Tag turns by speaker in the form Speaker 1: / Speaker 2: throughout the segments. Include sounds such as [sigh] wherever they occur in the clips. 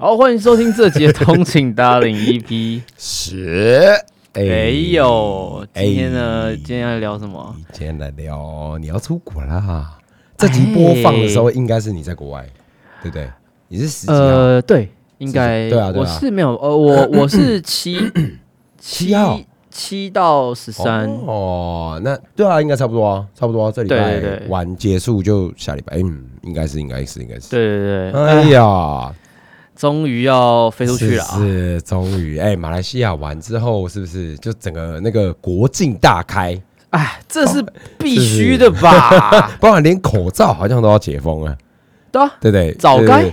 Speaker 1: 好，欢迎收听这节通勤达人 EP。
Speaker 2: 十，哎
Speaker 1: 没有，今天呢？
Speaker 2: 哎
Speaker 1: 今天要聊什么？
Speaker 2: 今天来聊你要出国啦。这集播放的时候，应该是你在国外，对不对？你是十？
Speaker 1: 呃，对，应该，
Speaker 2: 对啊对啊
Speaker 1: 我是没有，呃，我我是七
Speaker 2: 七号
Speaker 1: 七到十三，
Speaker 2: 哦，那对啊，应该差不多啊，差不多啊。这礼拜完结束就下礼拜，嗯，应该是，应该是，应该是。
Speaker 1: 对对对，
Speaker 2: 哎
Speaker 1: 哎，
Speaker 2: 呀，
Speaker 1: 终于要飞出去了啊！
Speaker 2: 是是，终于，哎，马来西亚完之后，是不是就整个那个国境大开？
Speaker 1: 哎，这是必须的吧？[laughs]
Speaker 2: 包含连口罩好像都要解封了，
Speaker 1: 对啊，
Speaker 2: 对不对？
Speaker 1: 早该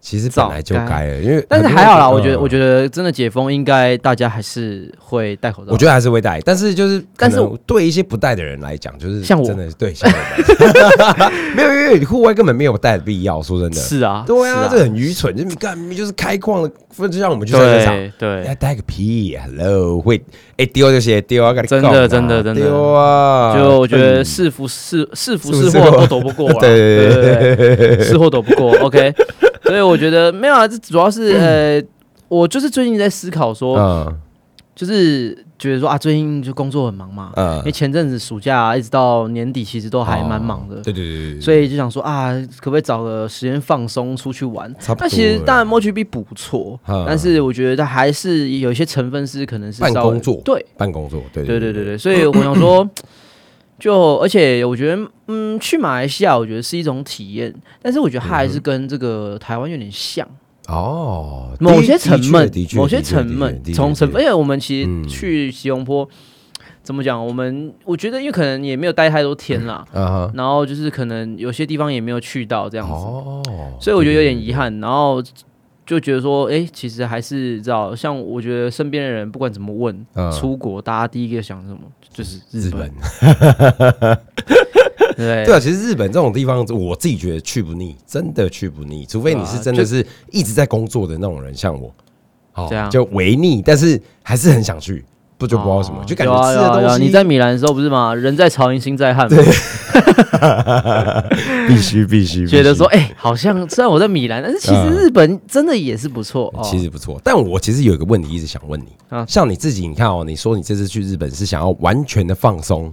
Speaker 2: 其实本来就该。了，因为
Speaker 1: 但是还好啦，我觉得，我
Speaker 2: 得。
Speaker 1: 觉得真的解封，应该大家还是会戴口罩。
Speaker 2: 我觉得还是会戴，但是就是，
Speaker 1: 但是
Speaker 2: 对一些不戴的人来讲，就是
Speaker 1: 像我。
Speaker 2: 真的对像我们，[laughs] 没有，因为你户外根本没有戴的必要。说真的，
Speaker 1: 是啊，
Speaker 2: 对啊，
Speaker 1: 是
Speaker 2: 这很愚蠢，就你干就是开矿的，就像我们去赛车场，
Speaker 1: 对对。
Speaker 2: 要戴个屁，Hello，会哎丢就写丢啊，
Speaker 1: 真的真的真的。
Speaker 2: 丢啊，
Speaker 1: 就我觉得
Speaker 2: 嗯。
Speaker 1: 是福是是福
Speaker 2: 是
Speaker 1: 祸都躲不过 [laughs]
Speaker 2: 对对
Speaker 1: 对对，是祸躲不过。OK，所以我觉得没有啊，这主要是 [coughs] 呃，我就是最近在思考说，
Speaker 2: 嗯。
Speaker 1: 就是觉得说啊，最近就工作很忙嘛，
Speaker 2: 嗯。
Speaker 1: 因为前阵子暑假啊一直到年底，其实都还蛮忙的。
Speaker 2: 对对对对，
Speaker 1: 所以就想说啊，可不可以找个时间放松出去玩？
Speaker 2: 差不多
Speaker 1: 那其实当然 o g b 不错，
Speaker 2: 嗯。
Speaker 1: 但是我觉得它还是有一些成分是可能是
Speaker 2: 办
Speaker 1: 稍微
Speaker 2: 工作。
Speaker 1: 对。
Speaker 2: 办工作，对
Speaker 1: 对对对。对，所以我想说，[coughs] [coughs] 就而且我觉得，嗯，去马来西亚，我觉得是一种体验，但是我觉得它还是跟这个台湾有点像，
Speaker 2: 哦，
Speaker 1: 某些
Speaker 2: 的
Speaker 1: 成分
Speaker 2: 的确，
Speaker 1: 某些
Speaker 2: 的确
Speaker 1: 成分
Speaker 2: 的确
Speaker 1: 从成分，
Speaker 2: 的确
Speaker 1: 因为我们其
Speaker 2: 嗯
Speaker 1: 实去吉隆坡，怎么讲？我们我觉得，因为可能也没有待太多天啦，
Speaker 2: 啊，
Speaker 1: 然后就是可能有些地方也没有去到这样子，
Speaker 2: 哦，
Speaker 1: 所以我觉得有点遗憾，然后。就觉得说，哎、其实还是知道，像我觉得身边的人不管怎么问，
Speaker 2: 嗯。
Speaker 1: 出国大家第一个想什么，就是
Speaker 2: 日
Speaker 1: 日本。
Speaker 2: 本，[laughs]
Speaker 1: 对。
Speaker 2: 对啊，其实日本这种地方，我自己觉得去不腻，真的去不腻，除非你是真的是一直在工作的那种人，像我，哦就违腻，但是还是很想去，不就不知道什么，
Speaker 1: 哦
Speaker 2: 就感觉
Speaker 1: 你在米兰的时候不是吗？人在曹营心在汉对，[laughs]
Speaker 2: 必须必须 [laughs]
Speaker 1: 觉得说，哎、好像虽然我在米兰，但是其实
Speaker 2: 嗯
Speaker 1: 日本真的也是不错。哦、
Speaker 2: 其实不错，但我其实有一个问题一直想问你，
Speaker 1: 啊
Speaker 2: 像你自己，你看哦，你说你这次去日本是想要完全的放松，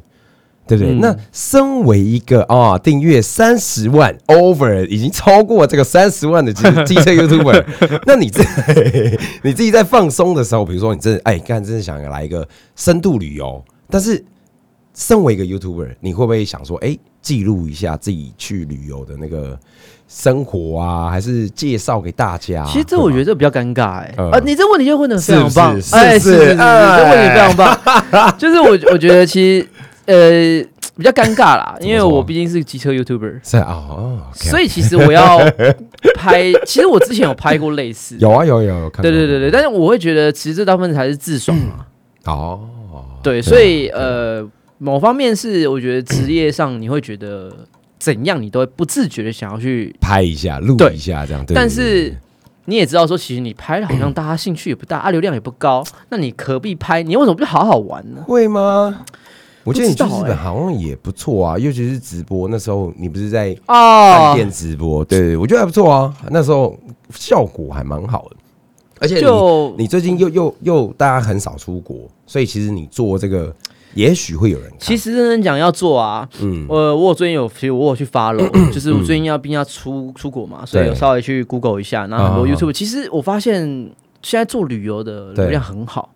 Speaker 2: 对不对？
Speaker 1: 嗯
Speaker 2: 那身为一个啊订阅三十万 over 已经超过这个三十万的机 [laughs] 机车 YouTuber，那你自 [laughs] 你自己在放松的时候，比如说你真的哎，干真的想要来一个深度旅游，但是身为一个 YouTuber，你会不会想说，哎，记录一下自己去旅游的那个生活啊，还是介绍给大家？
Speaker 1: 其实这我觉得这比较尴尬哎、
Speaker 2: 嗯
Speaker 1: 啊，你这问题就问的非常棒，哎，
Speaker 2: 是不是
Speaker 1: 是是是，
Speaker 2: 哎
Speaker 1: 这问题非常棒。[laughs] 就是我我觉得其实呃比较尴尬啦，[laughs] 因为我毕竟是机车 YouTuber，
Speaker 2: 是啊，哦，OK，
Speaker 1: 所以其实我要拍，其实我之前有拍过类似，[laughs]
Speaker 2: 有啊有有有看过，
Speaker 1: 对对对对，但是我会觉得其实这大部分才是自爽嘛。
Speaker 2: 哦，
Speaker 1: 对，所以呃，某方面是我觉得职业上你会觉得怎样，你都会不自觉的想要去，
Speaker 2: 拍一下录一下这样，对
Speaker 1: 但是你也知道说，其实你拍了好像大家兴趣也不大，啊，流量也不高，那你何必拍？你为什么不好好玩呢？
Speaker 2: 会吗？我记得你去日本好像也不错啊，尤其是直播那时候，你不是在饭
Speaker 1: 哦，
Speaker 2: 店直播？对对，我觉得还不错啊，那时候效果还蛮好的，而且你
Speaker 1: 就
Speaker 2: 你最近又又又大家很少出国，所以其实你做这个也许会有人看。
Speaker 1: 其实认真讲要做啊，
Speaker 2: 嗯，
Speaker 1: 呃，我有最近有，其实我有去 follow，就是我最近要毕竟要出出国嘛，所以
Speaker 2: 对
Speaker 1: 有稍微去 Google 一下，然后很多
Speaker 2: 啊
Speaker 1: YouTube，其实我发现现在做旅游的流量很好。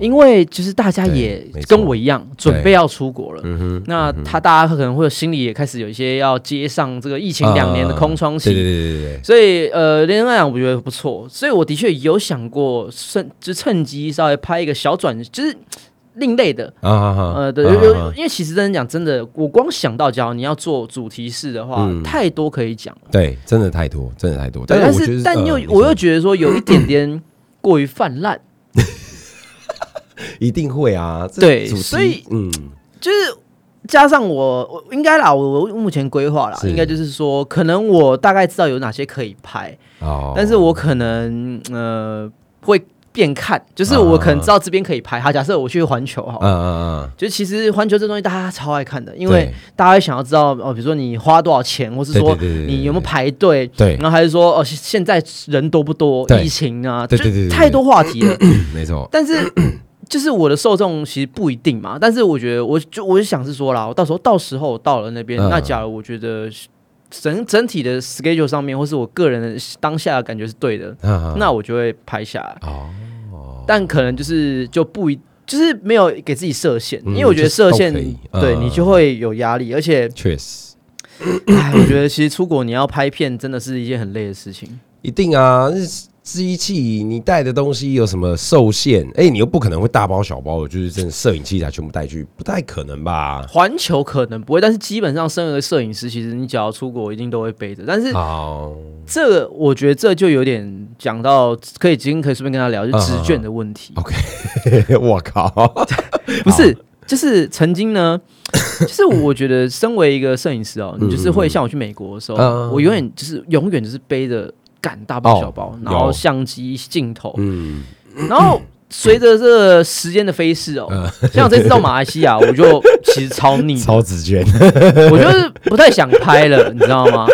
Speaker 2: 哦，
Speaker 1: 因为就是大家也跟我一样准备要出国了，
Speaker 2: 嗯，
Speaker 1: 那他大家可能会心里也开始有一些要接上这个疫情两年的空窗期，
Speaker 2: 对对对对对，
Speaker 1: 所以呃，连来讲我觉得不错，所以我的确有想过趁就趁机稍微拍一个小转，就是另类的。
Speaker 2: 啊
Speaker 1: 呃，对，因为其实真的讲，真的，我光想到，假如你要做主题式的话，
Speaker 2: 嗯。
Speaker 1: 太多可以讲了。
Speaker 2: 对，真的太多，真的太多。
Speaker 1: 对，但是但又
Speaker 2: 呃
Speaker 1: 我又觉得说有一点点过于泛滥，
Speaker 2: 一定会啊，这
Speaker 1: 对所以
Speaker 2: 嗯，
Speaker 1: 就是加上我，我应该啦，我我目前规划啦，
Speaker 2: 是。
Speaker 1: 应该就是说，可能我大概知道有哪些可以拍，
Speaker 2: 哦，
Speaker 1: 但是我可能呃会边看，就是我可能知道这边可以拍。好，假设我去环球，哈
Speaker 2: 嗯，嗯嗯，
Speaker 1: 就其实环球这东西大家超爱看的，因为大家会想要知道哦，比如说你花多少钱，或是说你有没有排队，
Speaker 2: 对。
Speaker 1: 然后还是说哦，现现在人多不多，疫情啊，就
Speaker 2: 对对对对对。
Speaker 1: 太多话题了。[coughs]
Speaker 2: 没错，
Speaker 1: 但是就是我的受众其实不一定嘛，但是我觉得我就我就想是说啦，我到时候到时候到了那边，
Speaker 2: 嗯
Speaker 1: 那假如我觉得整整体的 schedule 上面，或是我个人的当下的感觉是对的，
Speaker 2: 嗯
Speaker 1: 那我就会拍下来。
Speaker 2: 哦，
Speaker 1: 但可能就是就不一。就是没有给自己设限，
Speaker 2: 嗯
Speaker 1: 因为我觉得设限
Speaker 2: 就是都可以嗯
Speaker 1: 对你就会有压力，而且，
Speaker 2: 确实
Speaker 1: 哎，我觉得其实出国你要拍片真的是一件很累的事情。
Speaker 2: 一定啊，那机器你带的东西有什么受限？哎，你又不可能会大包小包的，就是真的摄影器材全部带去，不太可能吧？
Speaker 1: 环球可能不会，但是基本上身为摄影师，其实你只要出国一定都会背着。但是
Speaker 2: 好，
Speaker 1: 这个我觉得这就有点讲到，可以今天可以顺便跟他聊，就纸卷的问题。
Speaker 2: OK，[laughs] 我靠，[laughs]
Speaker 1: 不是，就是曾经呢，[laughs] 就是我觉得身为一个摄影师哦，你就是会像我去美国的时候，
Speaker 2: 嗯
Speaker 1: 我永远就是永远就是背着干大包小包，
Speaker 2: 哦
Speaker 1: 然后相机、镜头，
Speaker 2: 嗯，
Speaker 1: 然后。随着这个时间的飞逝哦，像我这次到马来西亚，[laughs] 我就其实超腻，
Speaker 2: 超纸卷，[laughs]
Speaker 1: 我就是不太想拍了，你知道吗？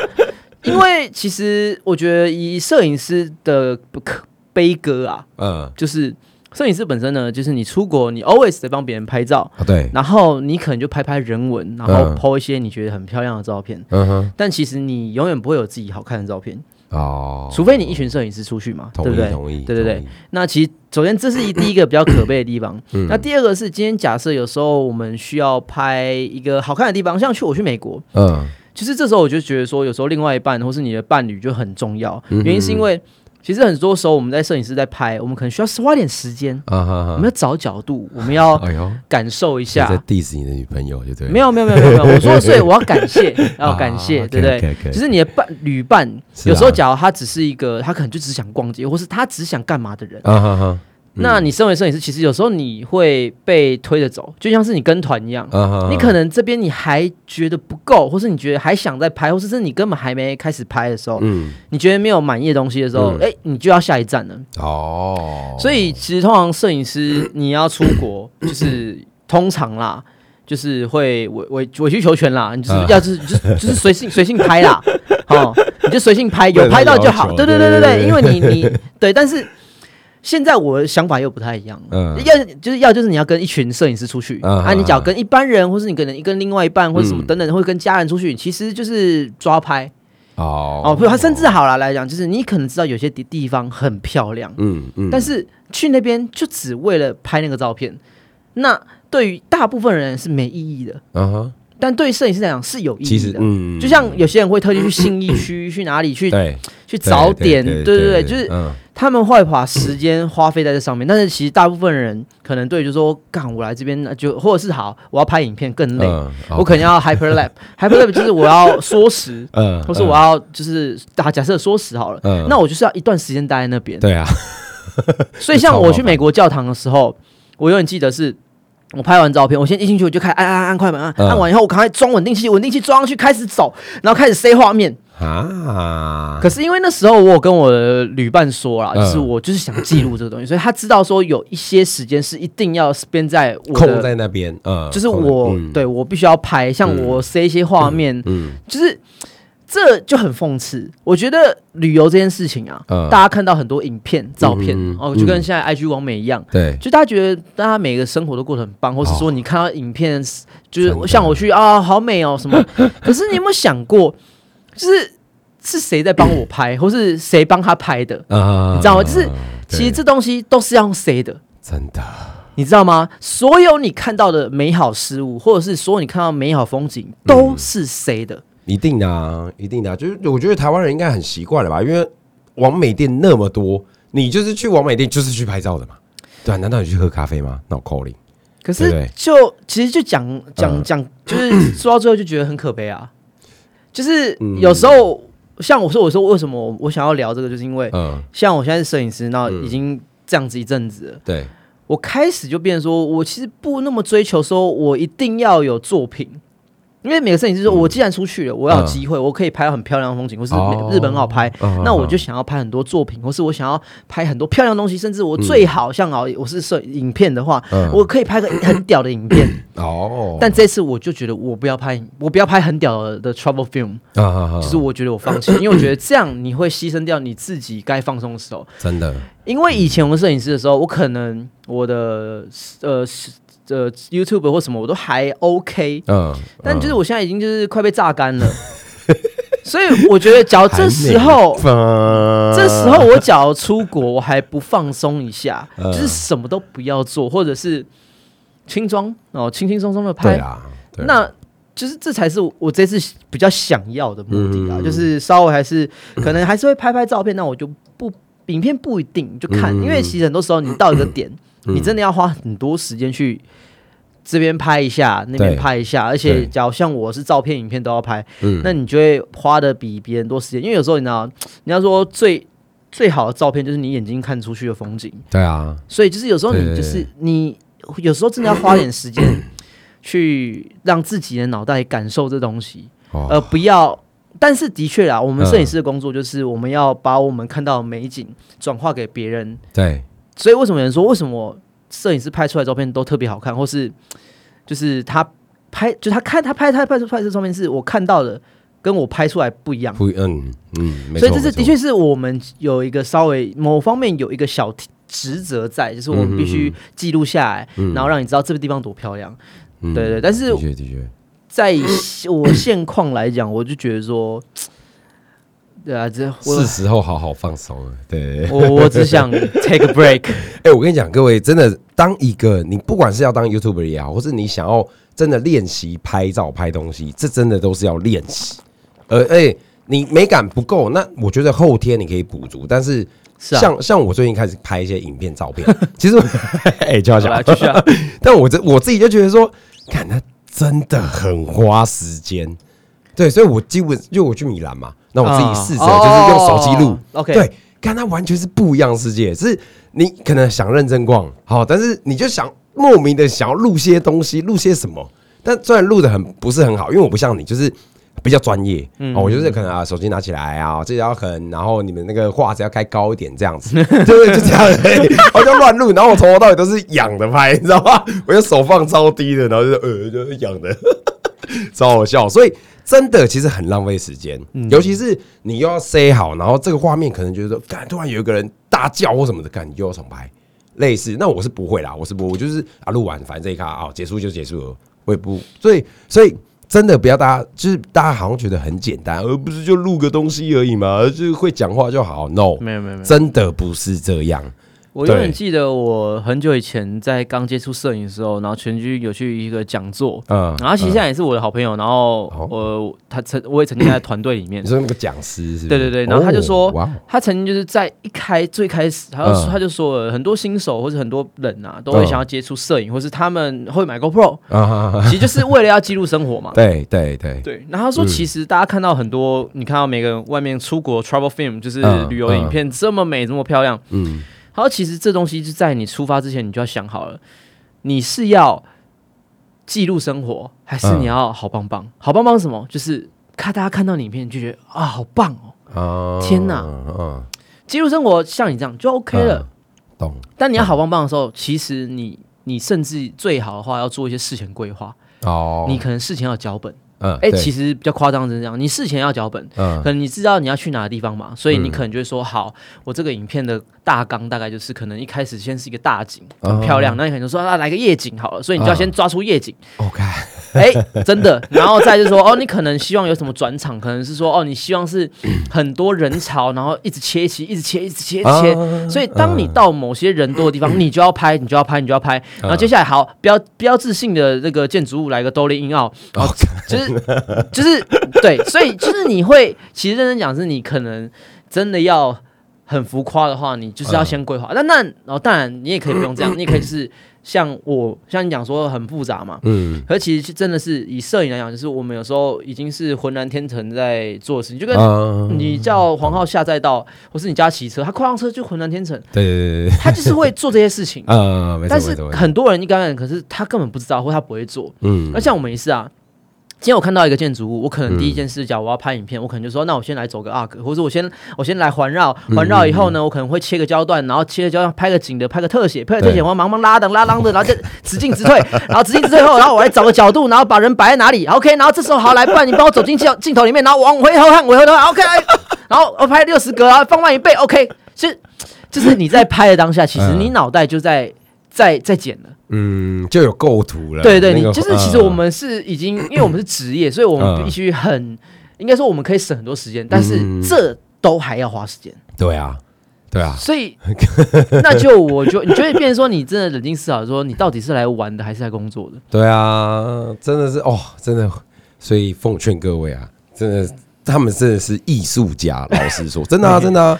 Speaker 1: 因为其实我觉得以摄影师的不可悲歌啊，
Speaker 2: 嗯，
Speaker 1: 就是摄影师本身呢，就是你出国，你 always 得帮别人拍照，
Speaker 2: 啊对，
Speaker 1: 然后你可能就拍拍人文，然后
Speaker 2: 嗯。
Speaker 1: po 一些你觉得很漂亮的照片，
Speaker 2: 嗯哼，
Speaker 1: 但其实你永远不会有自己好看的照片，
Speaker 2: 哦，
Speaker 1: 除非你一群摄影师出去嘛，对不对？
Speaker 2: 同意，
Speaker 1: 对对对，那其实首先这是一第一个比较可悲的地方，
Speaker 2: 嗯。
Speaker 1: 那第二个是今天假设有时候我们需要拍一个好看的地方，像去我去美国，
Speaker 2: 嗯。
Speaker 1: 其实这时候我就觉得说，有时候另外一半或是你的伴侣就很重要，
Speaker 2: 嗯
Speaker 1: 原因是因为其实很多时候我们在摄影师在拍，我们可能需要花点时间，
Speaker 2: 啊哈哈。
Speaker 1: 我们，要找角度，我们要 [laughs]
Speaker 2: 哎呦，
Speaker 1: 感受一
Speaker 2: 下。在
Speaker 1: 下。
Speaker 2: diss 你的女朋友就对？了，
Speaker 1: 没有没有没有没有没有，我说所以我要感谢，[laughs] 要感谢，
Speaker 2: 啊
Speaker 1: 对不对
Speaker 2: ？OK，OK，OK
Speaker 1: 就是你的伴旅伴，
Speaker 2: 是啊。
Speaker 1: 有时候假如他只是一个，他可能就只想逛街，或是他只想干嘛的人，
Speaker 2: 啊哈哈，
Speaker 1: 那你身为摄影师，其实有时候你会被推着走，就像是你跟团一样。你可能这边你还觉得不够，或是你觉得还想再拍，或是是你根本还没开始拍的时候，
Speaker 2: 嗯
Speaker 1: 你觉得没有满意的东西的时候，
Speaker 2: 嗯
Speaker 1: 哎、你就要下一站了。
Speaker 2: 哦，
Speaker 1: 所以其实通常摄影师你要出国，[coughs] 就是通常啦，就是会委委委曲求全啦，你就是
Speaker 2: 嗯
Speaker 1: 要就是就是就是随性 [laughs] 随性拍啦，哦，你就随性拍，有拍到就好。对对对对对，因为你你对，但是。现在我的想法又不太一样，
Speaker 2: 嗯。
Speaker 1: 要就是要就是你要跟一群摄影师出去，
Speaker 2: 嗯
Speaker 1: 啊，你只要
Speaker 2: 嗯
Speaker 1: 跟一般人，或是你可能跟另外一半，或者什么
Speaker 2: 嗯
Speaker 1: 等等，或者跟家人出去，其实就是抓拍。
Speaker 2: 哦。
Speaker 1: 哦。不他甚至好了来讲，就是你可能知道有些地地方很漂亮，
Speaker 2: 嗯嗯，
Speaker 1: 但是去那边就只为了拍那个照片，那对于大部分人是没意义的，
Speaker 2: 啊哈，
Speaker 1: 但对于摄影师来讲是有意义的。
Speaker 2: 嗯，
Speaker 1: 就像有些人会特地去信义区，[coughs] 去哪里去
Speaker 2: 对
Speaker 1: 去找点，对对对，就是
Speaker 2: 嗯
Speaker 1: 他们会把时间花费在这上面。但是其实大部分人可能对，就说干我来这边那就或者是好，我要拍影片更累，
Speaker 2: 嗯
Speaker 1: 我可能要 hyperlap，hyperlap [laughs] 就是我要缩时，[laughs]
Speaker 2: 嗯
Speaker 1: 或是我要就是打假设缩时好了，
Speaker 2: 嗯
Speaker 1: 那我就是要一段时间待在那边。
Speaker 2: 对啊，[laughs]
Speaker 1: 所以像我去美国教堂的时候，我永远记得是。我拍完照片，我先一进去我就开始按按按按快门按，
Speaker 2: 嗯
Speaker 1: 按完以后我赶快装稳定器，稳定器装上去开始走，然后开始塞画面。
Speaker 2: 啊，
Speaker 1: 可是因为那时候我有跟我的旅伴说啦，
Speaker 2: 嗯。
Speaker 1: 就是我就是想记录这个东西，所以他知道说有一些时间是一定要 spend 在我
Speaker 2: 空，在那边，嗯，
Speaker 1: 就是我、
Speaker 2: 嗯。
Speaker 1: 对我必须要拍，像
Speaker 2: 嗯
Speaker 1: 我塞一些画面，
Speaker 2: 嗯
Speaker 1: 就是这就很讽刺。我觉得旅游这件事情啊，
Speaker 2: 嗯。
Speaker 1: 大家看到很多影片、照片、
Speaker 2: 嗯
Speaker 1: 哦，就跟现在 IG 网美一样。
Speaker 2: 对，
Speaker 1: 就大家觉得大家每个生活都过得很棒，或是说你看到影片，就是像我去啊，好美哦什么。[laughs] 可是你有没有想过，就是是谁在帮我拍，[laughs] 或是谁帮他拍的？
Speaker 2: 啊
Speaker 1: 你知道吗就是其实这东西都是要用谁的，
Speaker 2: 真的，
Speaker 1: 你知道吗？所有你看到的美好事物，或者是所有你看到美好风景，都是谁的？
Speaker 2: 一定的啊，一定的啊，就是我觉得台湾人应该很习惯了吧，因为王美店那么多，你就是去王美店就是去拍照的嘛，对啊，难道你去喝咖啡吗？那我 calling，
Speaker 1: 可是就其实就讲讲
Speaker 2: 嗯
Speaker 1: 讲，就是说到最后就觉得很可悲啊。就是
Speaker 2: 嗯
Speaker 1: 有时候，像我说，我说为什么我我想要聊这个，就是因为
Speaker 2: 嗯，
Speaker 1: 像我现在是摄影师，那
Speaker 2: 嗯
Speaker 1: 已经这样子一阵子了，
Speaker 2: 对，
Speaker 1: 我开始就变成说，我其实不那么追求说我一定要有作品。因为每个摄影师说，我既然出去了，我要有机会，我可以拍到很漂亮的风景，或是
Speaker 2: 哦。
Speaker 1: 日本很好拍，
Speaker 2: 嗯
Speaker 1: 那我就想要拍很多作品，或是我想要拍很多漂亮的东西，甚至我最好像哦，我是摄影片的话，
Speaker 2: 嗯。
Speaker 1: 我可以拍个很屌的影片。[coughs]
Speaker 2: 哦，
Speaker 1: 但这次我就觉得我不要拍，我不要拍很屌的的 travel film，就是我觉得我放弃，[coughs] 因为我觉得这样你会牺牲掉你自己该放松的时候。
Speaker 2: 真的，
Speaker 1: 因为以前我们摄影师的时候，我可能我的呃呃 YouTube 或什么我都还 OK，
Speaker 2: 嗯，
Speaker 1: 但就是我现在已经就是快被榨干了，[laughs] 所以我觉得，假如这时候。这
Speaker 2: 这
Speaker 1: 时候我假如出国，我还不放松一下，
Speaker 2: 嗯。
Speaker 1: 就是什么都不要做，或者是轻装哦，轻轻松松的拍，
Speaker 2: 啊，
Speaker 1: 那就是这才是我这次比较想要的目的啊，
Speaker 2: 嗯
Speaker 1: 就是稍微还是可能还是会拍拍照片，那我就不影片不一定就看，
Speaker 2: 嗯
Speaker 1: 因为其实很多时候你到一个点，你真的要花很多时间去。这边拍一下，那边拍一下，而且假如像我是照片、影片都要拍，
Speaker 2: 嗯
Speaker 1: 那你就会花的比别人多时间。因为有时候你知道，你要说最最好的照片就是你眼睛看出去的风景，
Speaker 2: 对啊，
Speaker 1: 所以就是有时候你就是你有时候真的要花点时间 [coughs] 去让自己的脑袋感受这东西，
Speaker 2: 哦
Speaker 1: 而不要。但是的确啦，我们
Speaker 2: 嗯
Speaker 1: 摄影师的工作就是我们要把我们看到的美景转化给别人。
Speaker 2: 对，
Speaker 1: 所以为什么有人说为什么摄影师拍出来的照片都特别好看，或是就是他拍就他看他拍他拍出拍出照片是我看到的跟我拍出来不一样。
Speaker 2: 不，嗯嗯，
Speaker 1: 所以这是的确是我们有一个稍微某方面有一个小职责在，就是我们必须记录下来，
Speaker 2: 嗯
Speaker 1: 然后让你知道这个地方多漂亮。
Speaker 2: 嗯
Speaker 1: 对对，但是
Speaker 2: 的确的确，
Speaker 1: 在我现况来讲，我就觉得说，对啊，这我
Speaker 2: 是时候好好放松了。对，
Speaker 1: 我我只想 take a break。[laughs]
Speaker 2: 哎、我跟你讲，各位真的，当一个你不管是要当 YouTuber 也好，或是你想要真的练习拍照、拍东西，这真的都是要练习。呃，哎、你美感不够，那我觉得后天你可以补足。但是
Speaker 1: 是啊，
Speaker 2: 像像我最近开始拍一些影片、照片，[laughs] 其实 [laughs] 哎，就要讲
Speaker 1: 好来，继续啊。
Speaker 2: 但我这我自己就觉得说，看他真的很花时间。对，所以我基本就我去米兰嘛，那我自己试着
Speaker 1: 啊
Speaker 2: 就是用手机录，对，看它完全是不一样的世界。是你可能想认真逛，好，但是你就想莫名的想要录些东西，录些什么。但虽然录的很不是很好，因为我不像你，就是比较专业，
Speaker 1: 嗯
Speaker 2: 哦，我就是可能啊，手机拿起来啊，这要很，然后你们那个画质要开高一点，这样子，对 [laughs] 对，就这样而已，[laughs] 我就乱录，然后我从头到尾都是仰的拍，你知道吗？我就手放超低的，然后就是呃，就是仰的，[laughs] 超好笑，所以。真的其实很浪费时间，尤其是你又要塞好，然后这个画面可能觉得说，干突然有一个人大叫或什么的，干你又要重拍，类似。那我是不会啦，我是不会，我就是啊录完，反正这一卡啊结束就结束了，我也不，所以所以真的不要大家就是大家好像觉得很简单，而不是就录个东西而已嘛，就是会讲话就好。No，
Speaker 1: 没有没有没有，
Speaker 2: 真的不是这样。
Speaker 1: 我永远
Speaker 2: 对。
Speaker 1: 记得我很久以前在刚接触摄影的时候，然后全居有去一个讲座，
Speaker 2: 嗯，
Speaker 1: 然后其实现在也是我的好朋友，然后
Speaker 2: 哦
Speaker 1: 我他曾我也曾经在团队里面
Speaker 2: 你，说那个讲师是。不是？
Speaker 1: 对对对然后他就说他曾经就是在一开最开始，他就说
Speaker 2: 嗯。
Speaker 1: 他就说了很多新手或者很多人啊，都会
Speaker 2: 嗯。
Speaker 1: 想要接触摄影，或是他们会买 GoPro，其实就是为了要记录生活嘛。[laughs]
Speaker 2: 对对对，
Speaker 1: 对，然后他说，
Speaker 2: 嗯。
Speaker 1: 其实大家看到很多，你看到每个人外面出国 travel film，就是
Speaker 2: 嗯
Speaker 1: 旅游影片这么美，这么漂亮。
Speaker 2: 嗯
Speaker 1: 他说，其实这东西是在你出发之前，你就要想好了，你是要记录生活，还是
Speaker 2: 嗯
Speaker 1: 你要好棒棒？好棒棒是什么？就是看大家看到你影片就觉得啊，好棒哦！
Speaker 2: 啊，
Speaker 1: 天哪
Speaker 2: 嗯，
Speaker 1: 记录生活像你这样就 OK 了。
Speaker 2: 嗯懂，
Speaker 1: 但你要好棒棒的时候，其实你你甚至最好的话要做一些事前规划，
Speaker 2: 哦，
Speaker 1: 你可能事前要有脚本。
Speaker 2: 嗯，
Speaker 1: 哎、
Speaker 2: 对。
Speaker 1: 其实比较夸张的是这样，你事前要脚本，
Speaker 2: 嗯。
Speaker 1: 可能你知道你要去哪个地方嘛，所以你
Speaker 2: 嗯。
Speaker 1: 可能就会说，好，我这个影片的大纲大概就是可能一开始先是一个大景，
Speaker 2: 哦。
Speaker 1: 很漂亮，那你可能就说啊来个夜景好了，所以你就要先抓出夜景
Speaker 2: ，OK，
Speaker 1: 哎、真的，然后再就是说，哦，你可能希望有什么转场，可能是说，哦，你希望是很多人潮，然后一直切一起，一直切，一直切，一直切。
Speaker 2: 啊
Speaker 1: 所以，当你到某些人多的地方，你就要拍，你就要拍，你就要拍。然后接下来，好标标志性的那个建筑物来个兜里硬奥，[laughs] 然后就是就是对，所以就是你会，其实认真讲，是你可能真的要很浮夸的话，你就是要先规划。那那然后当然你也可以不用这样，[coughs] 你也可以是像我像你讲说很复杂嘛，
Speaker 2: 嗯。
Speaker 1: 可是其实真的是以摄影来讲，就是我们有时候已经是浑然天成在做的事情，就跟
Speaker 2: 啊，
Speaker 1: 你叫黄浩下载到，或是你家骑车，他跨上车就浑然天成，
Speaker 2: 对对对对，
Speaker 1: 他就是会做这些事情。[laughs]
Speaker 2: 啊，
Speaker 1: 但是很多人一刚开始，可是他根本不知道，或他不会做。
Speaker 2: 嗯。
Speaker 1: 那像我们也是啊，今天我看到一个建筑物，我可能第一件事，假如我要拍影片，我可能就说，那我先来走个 arc，或者我先我先来环绕，环绕以后呢，我可能会切个焦段，然后切个焦段拍个景的，拍个特写，拍个特写，我忙忙拉的拉啷的，然后再 [laughs] 直进直退，然后直进直退后，然后我来找个角度，然后把人摆在哪里，OK，然后这时候好来，不然你帮我走进镜镜头里面，然后往回头看，回头看，OK，[laughs] 然后我拍六十格啊，放慢一倍，OK，就就是你在拍的当下，其实你脑袋就在在在剪了。
Speaker 2: 嗯，就有构图了。
Speaker 1: 对对，
Speaker 2: 那个
Speaker 1: 你就是其实我们是已经，因为我们是职业，所以我们必须很，应该说我们可以省很多时间，但是这都还要花时间。
Speaker 2: 对啊，对啊，
Speaker 1: 所以 [laughs] 那就我就你觉得变成说，你真的冷静思考，说你到底是来玩的还是来工作的？
Speaker 2: 对啊，真的是哦，真的，所以奉劝各位啊，真的，他们真的是艺术家。老实说，真的啊，[laughs] 真的啊。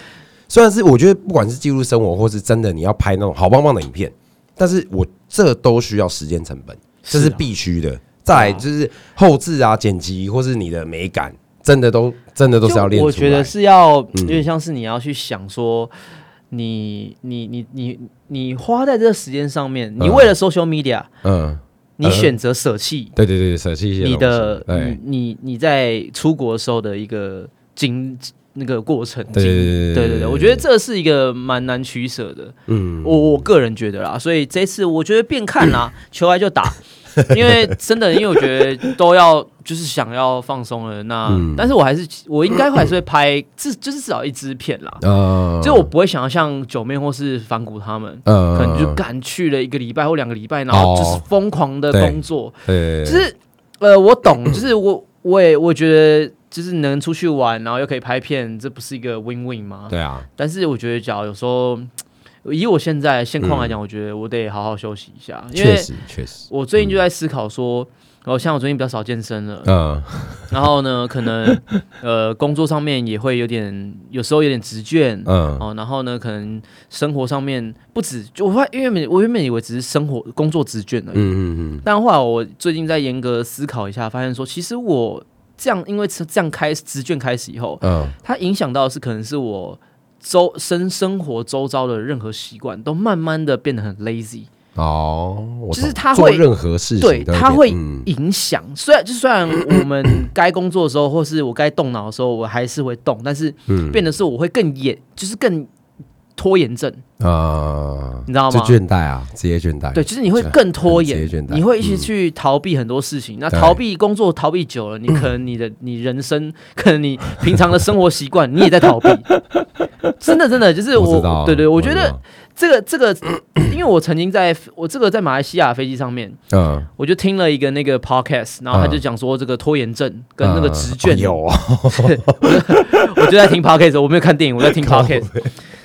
Speaker 2: 虽然是我觉得，不管是记录生活，或是真的你要拍那种好棒棒的影片，但是我这都需要时间成本，这是必须的。再来就是后置啊、剪辑，或是你的美感，真的都真的都是要练。
Speaker 1: 我觉得是要有点像是你要去想说，你你你你你花在这个时间上面，你为了 social media，嗯，你选择舍弃，
Speaker 2: 对对对，舍弃一些
Speaker 1: 你的你你你在出国的时候的一个经。那个过程，对对对对，我觉得这是一个蛮难取舍的。嗯，我我个人觉得啦，所以这次我觉得变看啦，[laughs] 球来就打，因为真的，因为我觉得都要就是想要放松了。那但是我还是我应该还是会拍 [clears throat] 至就是至少一支片啦。嗯，就我不会想要像九妹或是反骨他们，可能就赶去了一个礼拜或两个礼拜，然后就是疯狂的工作。对，就是呃，我懂，就是我我也我觉得。就是能出去玩，然后又可以拍片，这不是一个 win win 吗？
Speaker 2: 对啊。
Speaker 1: 但是我觉得，假如有时候以我现在现况来讲，我觉得我得好好休息一下。
Speaker 2: 确实，确实。
Speaker 1: 我最近就在思考说，然后像我最近比较少健身了，嗯。然后呢，可能呃工作上面也会有点，有时候有点直倦，嗯。哦，然后呢，可能生活上面不止，就我因为我原本以为只是生活工作直倦而已，嗯嗯嗯。但后来我最近在严格思考一下，发现说，其实我。这样，因为这样开直卷开始以后，嗯，它影响到的是可能是我周生生活周遭的任何习惯都慢慢的变得很 lazy
Speaker 2: 哦，
Speaker 1: 就是它会
Speaker 2: 任何事情
Speaker 1: 对它会影响。虽然就虽然我们该工作的时候，或是我该动脑的时候，我还是会动，但是变得是我会更严，就是更。拖延症啊，你知道吗？
Speaker 2: 倦怠啊，职业倦怠。
Speaker 1: 对，就是你会更拖延，你会一直去逃避很多事情。那逃避工作逃避久了，你可能 [clears throat] 你的你人生，可能你平常的生活习惯，你也在逃避。[laughs] 真的，真的，就是我，对对，我觉得这个这个，因为我曾经在我这个在马来西亚飞机上面，嗯，我就听了一个那个 podcast，然后他就讲说这个拖延症跟那个职倦
Speaker 2: 有啊，[laughs]
Speaker 1: 我就在听 podcast，我没有看电影，我在听 podcast。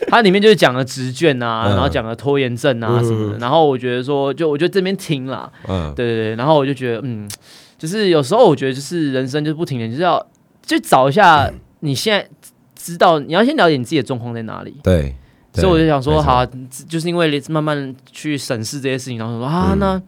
Speaker 1: [laughs] 它里面就是讲了直卷啊，然后讲了拖延症啊什么的。然后我觉得说，就我觉得这边听了，嗯，对对对。然后我就觉得，嗯，就是有时候我觉得，就是人生就是不停的，就是要就找一下你现在知道，你要先了解你自己的状况在哪里。
Speaker 2: 对，
Speaker 1: 所以我就想说，好，就是因为慢慢去审视这些事情，然后说啊，那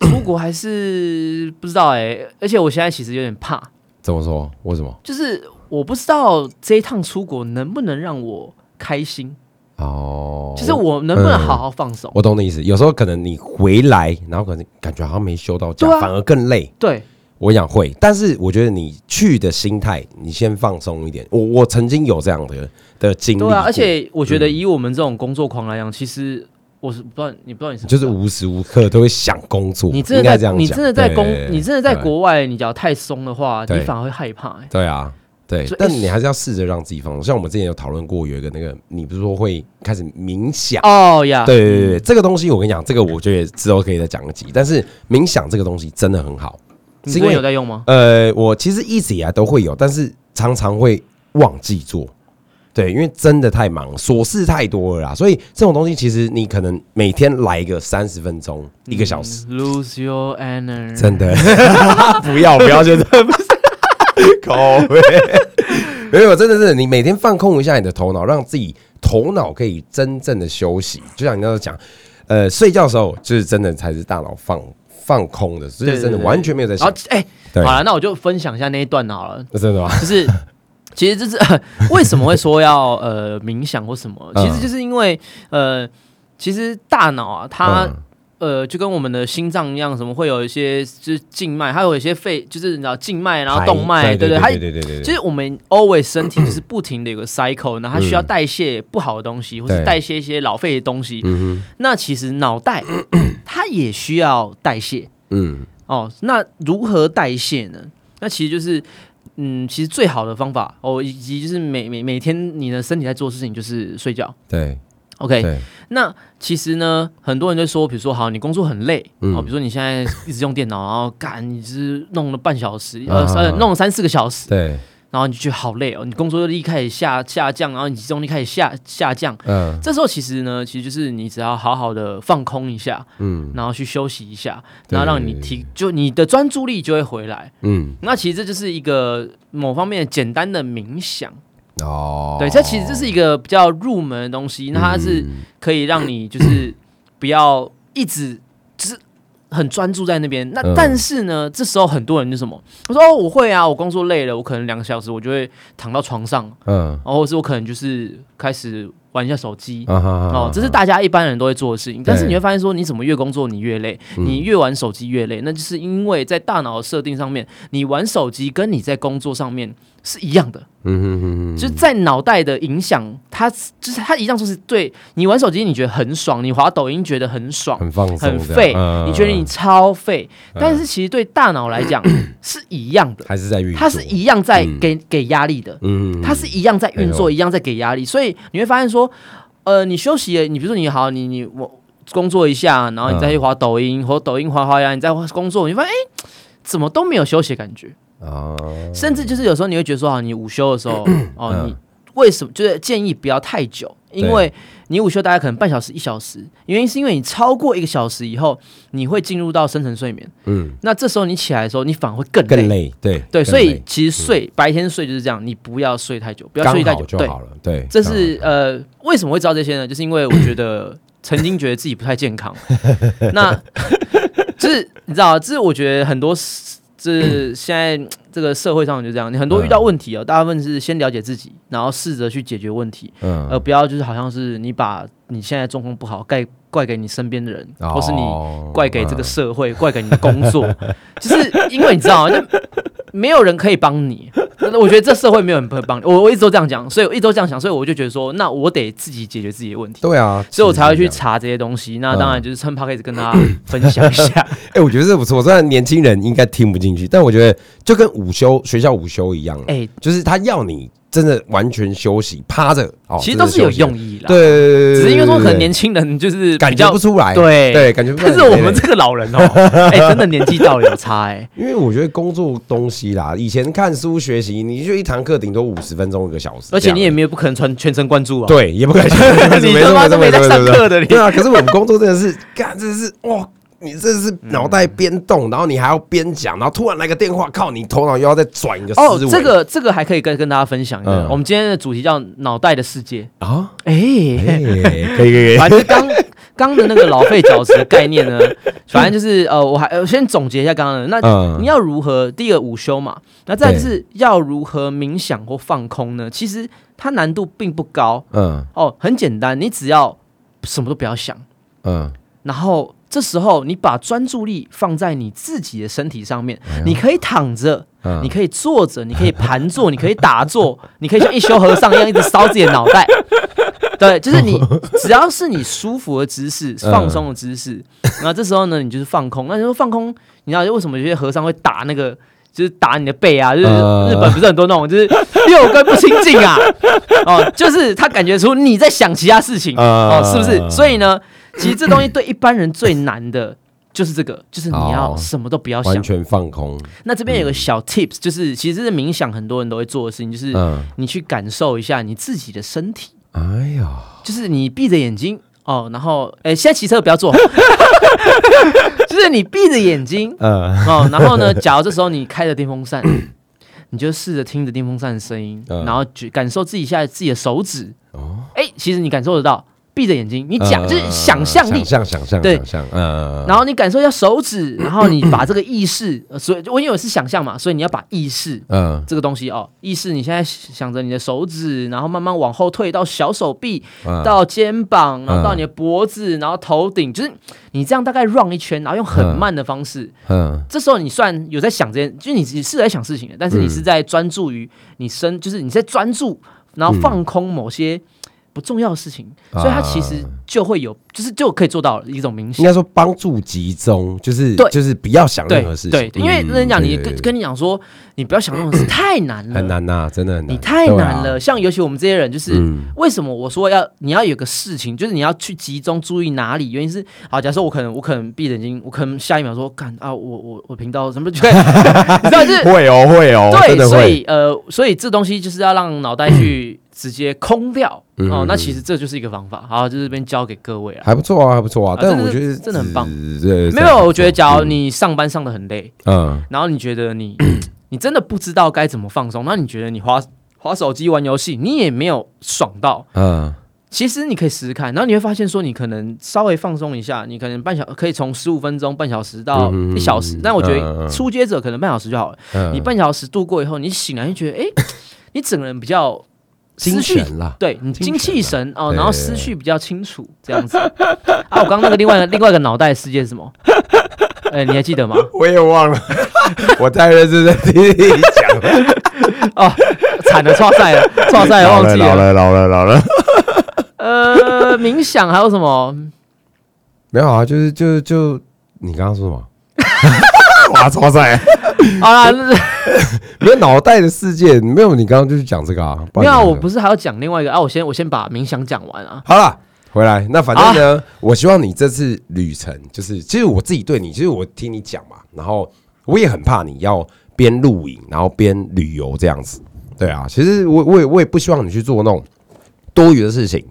Speaker 1: 出国还是不知道哎。而且我现在其实有点怕。
Speaker 2: 怎么说？为什么？
Speaker 1: 就是。我不知道这一趟出国能不能让我开心哦，就是我能不能好好放松？
Speaker 2: 我懂你意思。有时候可能你回来，然后可能感觉好像没休到假，反而更累。
Speaker 1: 对，
Speaker 2: 我想会，但是我觉得你去的心态，你先放松一点。我我曾经有这样的的经历，对
Speaker 1: 啊。而且我觉得以我们这种工作狂来讲，其实我是不知道，你不知道你是
Speaker 2: 就是无时无刻都会想工作。
Speaker 1: 你真的在你真的在工，你真的在国外，你只要太松的话，你反而会害怕。
Speaker 2: 对啊。对，但你还是要试着让自己放松。像我们之前有讨论过，有一个那个，你不是说会开始冥想？
Speaker 1: 哦呀，
Speaker 2: 对对对，这个东西我跟你讲，这个我觉得之后可以再讲一集。但是冥想这个东西真的很好，
Speaker 1: 是因为有在用吗？
Speaker 2: 呃，我其实一直以来都会有，但是常常会忘记做。对，因为真的太忙，琐事太多了啦。所以这种东西其实你可能每天来一个三十分钟、一个小时
Speaker 1: ，lose your energy，
Speaker 2: 真的不要 [laughs] 不要，觉得。[laughs] 靠呗，没有，真的是你每天放空一下你的头脑，让自己头脑可以真正的休息。就像你刚刚讲，呃，睡觉的时候就是真的才是大脑放 [laughs] 放空的，所以真的完全没有在想。
Speaker 1: 哎，好了，那我就分享一下那一段好了。
Speaker 2: 真的吗？
Speaker 1: 就是其实就是 [laughs] 为什么会说要呃冥想或什么？其实就是因为呃，其实大脑啊，它呃，就跟我们的心脏一样，什么会有一些就是静脉，还有一些肺，就是你知道静脉，然后动脉，对
Speaker 2: 对
Speaker 1: 它
Speaker 2: 对对对对，
Speaker 1: 就是我们 always 身体就是不停的有个 cycle，然后它需要代谢不好的东西，或是代谢一些老废的东西。
Speaker 2: 嗯
Speaker 1: 那其实脑袋 [clears throat] 它也需要代谢
Speaker 2: 嗯
Speaker 1: 哦。那如何代谢呢？那其实就是。嗯，其实最好的方法哦，以及就是每每每天你的身体在做事情就是睡觉。
Speaker 2: 对
Speaker 1: OK，那其实呢，很多人就说，比如说，好，你工作很累，
Speaker 2: 嗯。
Speaker 1: 哦，比如说你现在一直用电脑，[laughs] 然后干，你是弄了半小时，
Speaker 2: 啊
Speaker 1: 呃，呃弄了三四个小时，
Speaker 2: 对，
Speaker 1: 然后你就觉得好累哦，你工作力开始下下降，然后你集中力开始下下降。
Speaker 2: 嗯。
Speaker 1: 这时候其实呢，其实就是你只要好好的放空一下，
Speaker 2: 嗯。
Speaker 1: 然后去休息一下，然后让你提，就你的专注力就会回来。
Speaker 2: 嗯。
Speaker 1: 那其实这就是一个某方面简单的冥想，
Speaker 2: 哦，
Speaker 1: 对，这其实这是一个比较入门的东西，那它是
Speaker 2: 嗯。
Speaker 1: 可以让你就是不要一直就是很专注在那边。那
Speaker 2: 嗯。
Speaker 1: 但是呢，这时候很多人就什么，我说哦，我会啊，我工作累了，我可能两个小时我就会躺到床上，
Speaker 2: 嗯。
Speaker 1: 然后是我可能就是开始玩一下手机。哦，这是大家一般人都会做的事情，但是你会发现说，你怎么越工作你越累，
Speaker 2: 嗯。
Speaker 1: 你越玩手机越累，那就是因为在大脑的设定上面，你玩手机跟你在工作上面是一样的，
Speaker 2: 嗯哼哼哼，
Speaker 1: 就是在脑袋的影响，它就是它一样就是对你玩手机你觉得很爽，你滑抖音觉得很爽，
Speaker 2: 很放松，
Speaker 1: 很废，
Speaker 2: 嗯
Speaker 1: 你觉得你超废，
Speaker 2: 嗯
Speaker 1: 但是其实对大脑来讲是一样的，
Speaker 2: 还是在运作，
Speaker 1: 它是一样在
Speaker 2: 嗯。
Speaker 1: 给给压力的，
Speaker 2: 嗯，
Speaker 1: 它是一样在运
Speaker 2: 哎
Speaker 1: 作，一样在给压力，所以你会发现说，呃，你休息，你比如说你好，你你我工作一下，然后你再去滑抖音，或抖音滑滑呀，你再工作，你发现哎，怎么都没有休息的感觉。
Speaker 2: 啊，
Speaker 1: 甚至就是有时候你会觉得说，啊，你午休的时候，[clears throat] 哦，
Speaker 2: 嗯
Speaker 1: 你为什么就是建议不要太久？因为你午休大概可能半小时、一小时，原因是因为你超过一个小时以后，你会进入到深层睡眠。
Speaker 2: 嗯，
Speaker 1: 那这时候你起来的时候，你反而会更累。
Speaker 2: 更累，对
Speaker 1: 对，所以其实睡、白天睡就是这样，你不要睡太久，不要睡太久。
Speaker 2: 就好了，对，
Speaker 1: 这是呃，为什么会知道这些呢？就是因为我觉得 [coughs] 曾经觉得自己不太健康，那 [laughs] 就是你知道，这是我觉得很多事这现在这个社会上就这样，你很多遇到问题哦，大部分是先了解自己，然后试着去解决问题，
Speaker 2: 嗯
Speaker 1: 而不要就是好像是你把你现在状况不好怪怪给你身边的人，或是你
Speaker 2: 哦
Speaker 1: 怪给这个社会，怪给你的工作，[laughs] 就是因为你知道，就没有人可以帮你。我觉得这社会没有人会帮你，我我一直都这样讲，所以我一直都这样想，所以我就觉得说，那我得自己解决自己的问题，
Speaker 2: 对啊，
Speaker 1: 所以我才会去。查这些东西。那
Speaker 2: 嗯
Speaker 1: 当然就是趁 p o d 跟大家分享一下。[laughs]
Speaker 2: 哎，我觉得这不错，虽然年轻人应该听不进去，但我觉得就跟午休学校午休一样，
Speaker 1: 哎，
Speaker 2: 就是他要你真的完全休息，趴着，哦，
Speaker 1: 其实都是有用意啦，
Speaker 2: 对，
Speaker 1: 只是因为说可能年轻人就是
Speaker 2: 感觉不出来，
Speaker 1: 对
Speaker 2: 对，感觉不出来。
Speaker 1: 但是我们这个老人哦，[laughs] 哎，真的年纪到了有差哎。
Speaker 2: 因为我觉得工作东西啦，以前看书学习，你就一堂课顶多五十分钟一个小时，
Speaker 1: 而且你也没有不可能全全神贯注啊。
Speaker 2: 对，也不敢 [laughs]
Speaker 1: 你他妈都没在上课的你
Speaker 2: 对啊，可是我们工作真的是，干，真的是哇。你这是脑袋边动，然后你还要边讲，然后突然来个电话，靠你头脑又要再转一个思维。，
Speaker 1: 哦这个这个还可以跟跟大家分享一个，
Speaker 2: 嗯。
Speaker 1: 我们今天的主题叫脑袋的世界。
Speaker 2: 啊，
Speaker 1: 哎、
Speaker 2: 哎，可以可以可以，
Speaker 1: 反正刚刚的那个老废角质的概念呢，[laughs] 反正就是呃，我还我先总结一下刚刚的。那
Speaker 2: 嗯。
Speaker 1: 你要如何？第一个午休嘛，那再来就是要如何冥想或放空呢？其实它难度并不高。
Speaker 2: 嗯。
Speaker 1: 哦，很简单，你只要什么都不要想，
Speaker 2: 嗯，
Speaker 1: 然后这时候你把专注力放在你自己的身体上面，
Speaker 2: 哎
Speaker 1: 你可以躺着。
Speaker 2: 嗯
Speaker 1: 你可以坐着，你可以盘坐，你可以打坐，你可以像一休和尚一样一直烧自己的脑袋。[laughs] 对，就是你只要是你舒服的姿势、
Speaker 2: 嗯
Speaker 1: 放松的姿势，然后这时候呢，你就是放空。那你说放空，你知道为什么有些和尚会打那个？就是打你的背啊，就是
Speaker 2: 嗯
Speaker 1: 日本不是很多那种，就是六根不清净啊，哦，就是他感觉出你在想其他事情，哦，是不是？所以呢，其实这东西对一般人最难的就是这个，就是你要
Speaker 2: 哦
Speaker 1: 什么都不要想。
Speaker 2: 完，全放空。
Speaker 1: 那这边有个小 tips，就是其实这是冥想很多人都会做的事情，就是
Speaker 2: 嗯，
Speaker 1: 你去感受一下你自己的身体，
Speaker 2: 哎呀，
Speaker 1: 就是你闭着眼睛哦，然后诶，现在骑车不要做，[laughs] 就是你闭着眼睛
Speaker 2: 嗯。
Speaker 1: 哦，然后呢，假如这时候你开着电风扇，你就试着听着电风扇的声音，
Speaker 2: 嗯。
Speaker 1: 然后觉感受自己现在自己的手指，
Speaker 2: 哦，
Speaker 1: 哎，其实你感受得到。闭着眼睛，你讲
Speaker 2: 呃
Speaker 1: 就是想象力。
Speaker 2: 想。象想象
Speaker 1: 对。
Speaker 2: 想象，嗯，
Speaker 1: 然后你感受一下手指，然后你把这个意识，呃所以我因为我是想象嘛，所以你要把意识
Speaker 2: 嗯。
Speaker 1: 这个东西哦，意识你现在想着你的手指，然后慢慢往后退到小手臂，
Speaker 2: 嗯。
Speaker 1: 到肩膀，然后到
Speaker 2: 嗯
Speaker 1: 你的脖子，然后头顶，就是你这样大概 run 一圈，然后用很慢的方式。
Speaker 2: 嗯。
Speaker 1: 这时候你算有在想这件，就是你你是在想事情的，但是你是在专注于你身，就是你在专注，然后放空某些不重要的事情，所以他其实就会有，就是就可以做到一种明显。
Speaker 2: 应该说帮助集中，就是
Speaker 1: 对。
Speaker 2: 就是不要想任何事情，
Speaker 1: 对，因为
Speaker 2: 嗯
Speaker 1: 人讲你跟跟你讲说，你不要想任何事，[coughs] 太难了，
Speaker 2: 很难呐，真的很难，
Speaker 1: 你太难了。像尤其我们这些人，就是、
Speaker 2: 嗯。
Speaker 1: 为什么我说要你要有个事情，就是你要去集中注意哪里？原因是好，假设我可能我可能闭着眼睛，我可能下一秒说干啊，我我我频道什么 [laughs] 就是
Speaker 2: 会哦会哦，真
Speaker 1: 对，所以呃，所以这东西就是要让脑袋去直接空掉、
Speaker 2: 嗯
Speaker 1: 哦。那其实这就是一个方法，好，就这边教给各位啊。
Speaker 2: 还不错啊，还不错啊但我觉得
Speaker 1: 真的很棒没有，我觉得假如你上班上的很累，
Speaker 2: 嗯
Speaker 1: 然后你觉得你 [clears throat] 你真的不知道该怎么放松，那你觉得你滑滑手机玩游戏，你也没有爽到。
Speaker 2: 嗯
Speaker 1: 其实你可以试试看，然后你会发现说，你可能稍微放松一下，你可能半小可以从十五分钟、半小时到一小时。但我觉得初阶者可能半小时就好了。
Speaker 2: 嗯，
Speaker 1: 你半小时度过以后，你醒来就觉得，哎、[laughs] 你整个人比较
Speaker 2: 精
Speaker 1: 思绪
Speaker 2: 神啦，
Speaker 1: 对你精气神哦，然后思绪比较清楚，这样子。[laughs] 啊，我刚刚那个另外一个另外一个脑袋世界是什么？[laughs] 哎、你还记得吗？
Speaker 2: 我也忘了，[laughs] 我太认真在听你讲了，
Speaker 1: 哦，惨了，错赛了，错赛了，忘记。了
Speaker 2: 老了老了老了，
Speaker 1: 呃，冥想还有什么？
Speaker 2: 没有啊，就是就就你刚刚说什么？哇，超帅！[laughs]
Speaker 1: 好啦，那 [laughs]
Speaker 2: 没有脑袋的世界，没有你刚刚就是讲这个啊。不
Speaker 1: 没有我不是还要讲另外一个啊？我先我先把冥想讲完啊。
Speaker 2: 好了，回来。那反正呢，我希望你这次旅程，就是其实我自己对你，其实我听你讲嘛，然后我也很怕你要边露营，然后边旅游这样子。对啊，其实我我也我也不希望你去做那种多余的事情。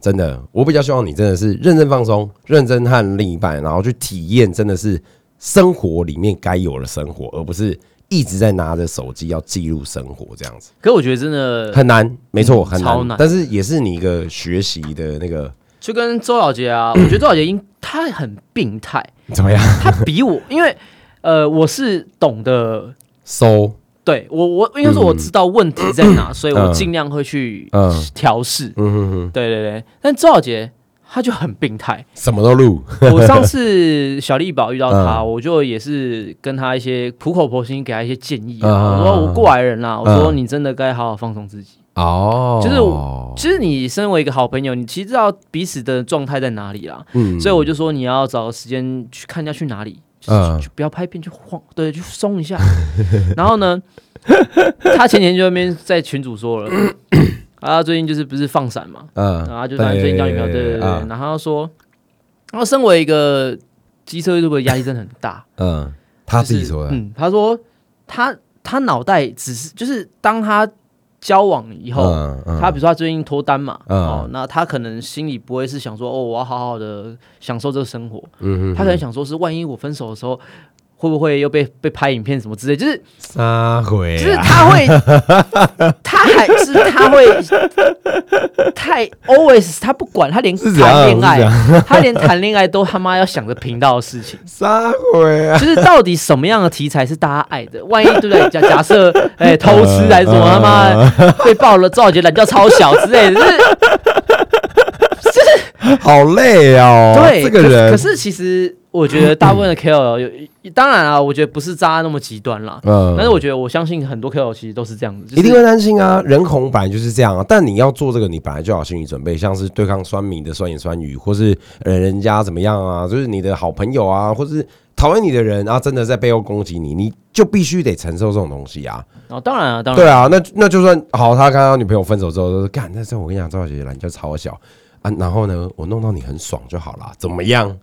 Speaker 2: 真的，我比较希望你真的是认真放松，认真和另一半，然后去体验真的是生活里面该有的生活，而不是一直在拿着手机要记录生活这样子。
Speaker 1: 可我觉得真的
Speaker 2: 很难，没错，
Speaker 1: 嗯
Speaker 2: 很难，
Speaker 1: 难。
Speaker 2: 但是也是你一个学习的那个
Speaker 1: 就跟周小杰啊，[clears throat] 我觉得周小杰因他很病态，
Speaker 2: 怎么样？
Speaker 1: 他比我，因为呃，我是懂得，
Speaker 2: 收，
Speaker 1: 对我我应该说我知道问题在哪，所以我尽量会去
Speaker 2: 嗯。
Speaker 1: 调试。
Speaker 2: 嗯哼哼，
Speaker 1: 对对对，但周小杰他就很病态。
Speaker 2: 什么都录，
Speaker 1: 我上次小丽宝遇到他，[laughs]
Speaker 2: 嗯
Speaker 1: 我就也是跟他一些苦口婆心给他一些建议我说我过来人啦，我
Speaker 2: 嗯
Speaker 1: 说你真的该好好放松自己。
Speaker 2: 哦，
Speaker 1: 就是我其实你身为一个好朋友，你其实知道彼此的状态在哪里啦。
Speaker 2: 嗯
Speaker 1: 所以我就说你要找个时间去看一下去哪里，就是去不要拍片，去晃，对，去松一下。然后呢，[laughs] 他前年就那边在群主说了，他最近就是不是放闪嘛，
Speaker 2: 嗯
Speaker 1: 然后他就反正最近交女朋友，对对对对，然后他说，然后身为一个机车 YouTube 压力真的很大，
Speaker 2: 嗯，他自己
Speaker 1: 就是
Speaker 2: 说的，
Speaker 1: 嗯，他说他他脑袋只是就是当他交往以后。他比如说他最近脱单嘛，
Speaker 2: 嗯。
Speaker 1: 哦，那他可能心里不会是想说，哦，我要好好的享受这个生活，
Speaker 2: 嗯
Speaker 1: 他可能想说是，万一我分手的时候，会不会又被被拍影片什么之类，就是
Speaker 2: 撒回
Speaker 1: 就是
Speaker 2: 啊，
Speaker 1: 他会，[laughs] 他还是他会太 always，他不管他连谈恋爱，他连谈恋爱都他妈要想着频道的事情，
Speaker 2: 撒回啊，
Speaker 1: 就是到底什么样的题材是大家爱的？万一对不对？假假设哎、偷吃还是什么他妈被爆了，赵杰懒觉超小之类的，就是 [laughs]
Speaker 2: 好累哦，
Speaker 1: 对，
Speaker 2: 这个人，
Speaker 1: 可是其实我觉得大部分的 KOL 有，当然啊，我觉得不是渣那么极端啦。
Speaker 2: 嗯
Speaker 1: 但是我觉得我相信很多 KOL 其实都是这样子，就是
Speaker 2: 一定会担心啊，人红本来就是这样啊。但你要做这个，你本来就要有心理准备，像是对抗酸民的酸言酸语，或是呃人家怎么样啊，就是你的好朋友啊，或是讨厌你的人啊，真的在背后攻击你，你就必须得承受这种东西啊。
Speaker 1: 哦，当然啊，当然，
Speaker 2: 对啊，那那就算好，他跟他女朋友分手之后，都是干，那时候我跟你讲，赵小姐懒觉超小啊，然后呢，我弄到你很爽就好啦，怎么样？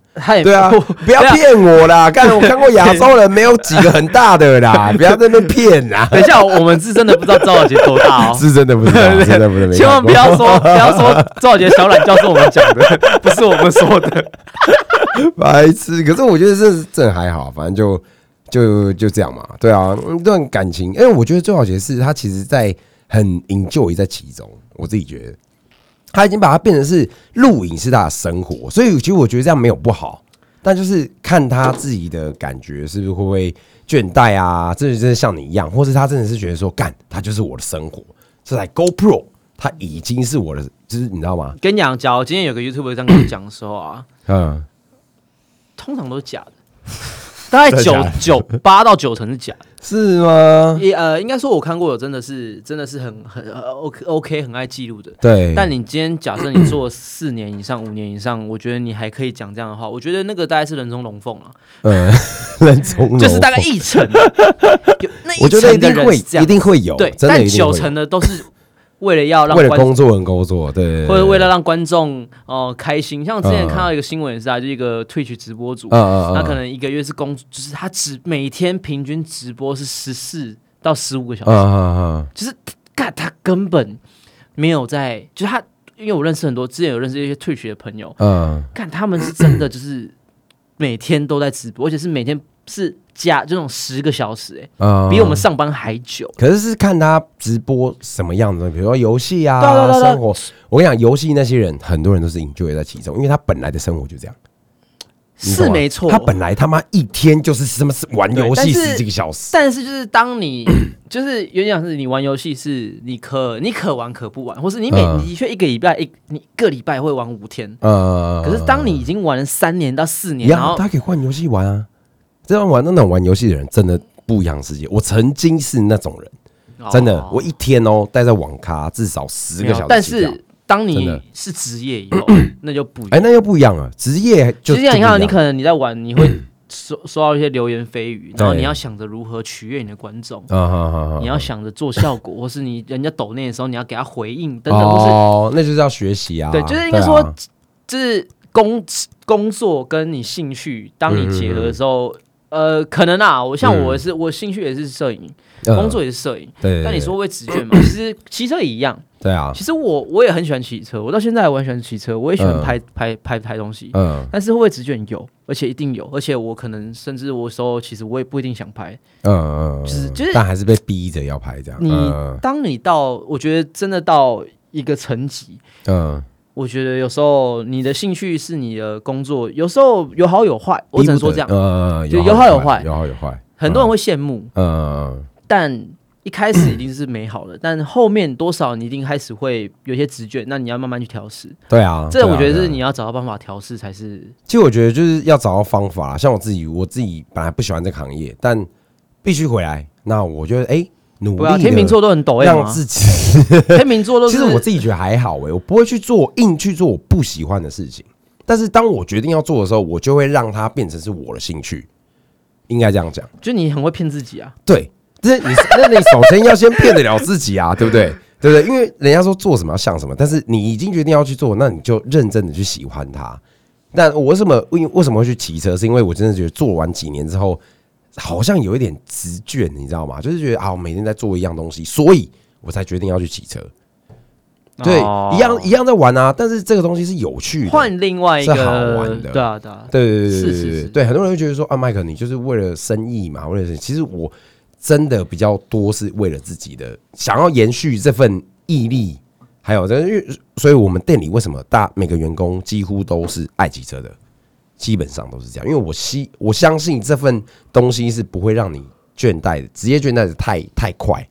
Speaker 2: 对啊，不要骗我啦！看，我看过亚洲人没有几个很大的啦，[laughs] 不要在那边骗啦。
Speaker 1: 等一下，我们是真的不知道赵小杰多大哦。[laughs]
Speaker 2: 是真的不知道，[laughs] 真的不是没看过
Speaker 1: 千万不要说，不要说赵小杰小懒觉是我们讲的，不是我们说的。
Speaker 2: 白痴。可是我觉得这这还好，反正就就就这样嘛。对啊，一段感情，因为我觉得周小杰是他其实在很 enjoy 在其中，我自己觉得。他已经把它变成是录影是他的生活，所以其实我觉得这样没有不好，但就是看他自己的感觉是不是会不会倦怠啊，这就真的像你一样，或是他真的是觉得说干，他就是我的生活，这台 GoPro 它已经是我的，就是你知道吗？
Speaker 1: 跟你讲，假如今天有个 YouTube 这样跟你讲的时候啊，
Speaker 2: 嗯，
Speaker 1: 通常都是假的，大概九九八到九成是假的。
Speaker 2: 是吗？
Speaker 1: 也呃，应该说我看过有真的是真的是很很呃 OK OK 很爱记录的。
Speaker 2: 对，
Speaker 1: 但你今天假设你做四年以上、五年以上，我觉得你还可以讲这样的话，我觉得那个大概是人中龙凤了，
Speaker 2: 嗯，[laughs] 人中龙
Speaker 1: 就是大概一成，有那一
Speaker 2: 我觉得一
Speaker 1: 成的
Speaker 2: 定会一定会有，
Speaker 1: 对，但九成的都是为了要让
Speaker 2: 为了
Speaker 1: 观
Speaker 2: 工作很工作，对对，对
Speaker 1: 或者为了让观众哦、开心。像之前
Speaker 2: 嗯
Speaker 1: 看到一个新闻也是啊，就一个 Twitch 直播主，
Speaker 2: 嗯嗯嗯，
Speaker 1: 他可能一个月是工，就是他只每天平均直播是十四到十五个小时，就是干他根本没有在，就是他，因为我认识很多之前有认识一些 Twitch 的朋友，
Speaker 2: 嗯
Speaker 1: 看他们是真的就是每天都在直播，而且是每天是加这种十个小时、欸，
Speaker 2: 嗯，
Speaker 1: 比我们上班还久。
Speaker 2: 可是是看他直播什么样的，比如说游戏啊，生活。我跟你讲，游戏那些人很多人都是 enjoy 在其中，因为他本来的生活就这样，
Speaker 1: 是没错，
Speaker 2: 他本来他妈一天就是什么玩游戏十几个小时，
Speaker 1: 但是就是当你 [clears throat] 就是有点像是你玩游戏是你可你可玩可不玩，或是你每
Speaker 2: 嗯。
Speaker 1: 你却一个礼拜一你一个礼拜会玩五天，
Speaker 2: 呃，
Speaker 1: 可是当你已经玩了三年到四
Speaker 2: 一
Speaker 1: 年，然
Speaker 2: 样，
Speaker 1: 后
Speaker 2: 他可以换游戏玩啊。这样玩那种玩游戏的人真的不一样世界。我曾经是那种人，真的，
Speaker 1: 哦
Speaker 2: 我一天哦待在网咖至少十
Speaker 1: 没
Speaker 2: 个小时，
Speaker 1: 但是当你是职业以后，[clears throat] 那就不一
Speaker 2: 哎，
Speaker 1: 样。
Speaker 2: 那又不一样了，职业就
Speaker 1: 其实你看，你可能你在玩，你会 [clears throat] 收收到一些流言蜚语，然后你要想着如何取悦你的观众，你要想着做效果，[laughs] 或是你人家抖内的时候，你要给他回应等等，或是
Speaker 2: 哦，那就是要学习啊。
Speaker 1: 对，就是应该说，就是工工作跟你兴趣，当你结合的时候，呃，可能啊，我像我是我兴趣也是摄影，
Speaker 2: 嗯
Speaker 1: 工作也是摄影，
Speaker 2: 对，对
Speaker 1: 但你说会直卷嘛？[coughs] 其实骑车也一样。
Speaker 2: 对啊，
Speaker 1: 其实我我也很喜欢骑车，我到现在还很喜欢骑车，我也喜欢
Speaker 2: 嗯
Speaker 1: 拍拍拍拍东西。
Speaker 2: 嗯
Speaker 1: 但是会不会直卷有，而且一定有，而且我可能甚至我有时候其实我也不一定想拍。
Speaker 2: 嗯嗯，
Speaker 1: 就是就是
Speaker 2: 但还是被逼着要拍这样。
Speaker 1: 你
Speaker 2: 嗯
Speaker 1: 当你到，我觉得真的到一个层级，
Speaker 2: 嗯，
Speaker 1: 我觉得有时候你的兴趣是你的工作，有时候有好有坏，我只能说这样。
Speaker 2: 呃，
Speaker 1: 就有好有坏
Speaker 2: 有好有坏。
Speaker 1: 很多人会羡慕，
Speaker 2: 嗯，
Speaker 1: 但一开始一定是美好的，但后面多少你一定开始会有些直觉，那你要慢慢去调试。
Speaker 2: 对啊，
Speaker 1: 这我觉得是你要找到办法调试才是。
Speaker 2: 其实我觉得就是要找到方法啦。像我自己，我自己本来不喜欢这个行业，但必须回来。那我觉得，哎，努力
Speaker 1: 天秤座都很抖 M
Speaker 2: 让
Speaker 1: 啊，
Speaker 2: 自己。[laughs]
Speaker 1: 天秤座都是
Speaker 2: 其实我自己觉得还好哎、我不会去做硬去做我不喜欢的事情。但是当我决定要做的时候，我就会让它变成是我的兴趣，应该这样讲。
Speaker 1: 就你很会骗自己啊。
Speaker 2: 对，这你那你首先要先骗得了自己啊，[laughs] 对不对？对不对？因为人家说做什么要像什么，但是你已经决定要去做，那你就认真的去喜欢它。但我为什么为为什么会去骑车？是因为我真的觉得做完几年之后，好像有一点直倦，你知道吗？就是觉得啊，我每天在做一样东西，所以我才决定要去骑车。对，
Speaker 1: 哦
Speaker 2: 一样一样在玩啊，但是这个东西是有趣的。
Speaker 1: 换另外一
Speaker 2: 是好玩，的
Speaker 1: 对啊对啊，
Speaker 2: 对对对对很多人会觉得说啊，麦克，你就是为了生意嘛，为了生意其实我真的比较多是为了自己的想要延续这份毅力，还有这，因为所以我们店里为什么大每个员工几乎都是爱骑车的，基本上都是这样，因为我希我相信这份东西是不会让你倦怠的，职业倦怠的太太快，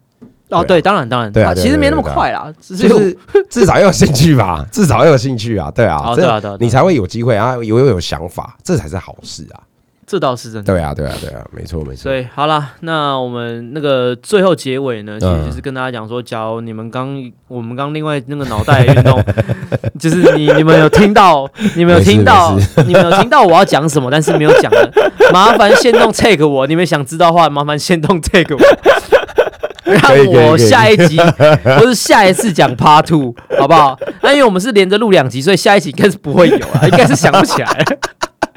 Speaker 1: 哦对，当然当然，
Speaker 2: 对啊
Speaker 1: 其实没那么快啦，只是
Speaker 2: 就是至少要有兴趣吧，至少要有兴趣啊，对啊，这
Speaker 1: 哦对啊对啊对啊。
Speaker 2: 你才会有机会啊，有有想法，这才是好事啊。
Speaker 1: 这倒是真的。
Speaker 2: 对啊，对啊，对啊，没错，没错。
Speaker 1: 所以好了，那我们那个最后结尾呢，其实
Speaker 2: 嗯
Speaker 1: 就是跟大家讲说，假如你们刚我们刚另外那个脑袋的运动，[laughs] 就是你你们有听到，你们有听到，你们有听到我要讲什么，[laughs] 但是没有讲的，麻烦先动 take 我，你们想知道的话，麻烦先动 take 我。让我下一集不是下一次讲 Part Two，好不好？那因为我们是连着录两集，所以下一集应该是不会有啊，应该是想不起来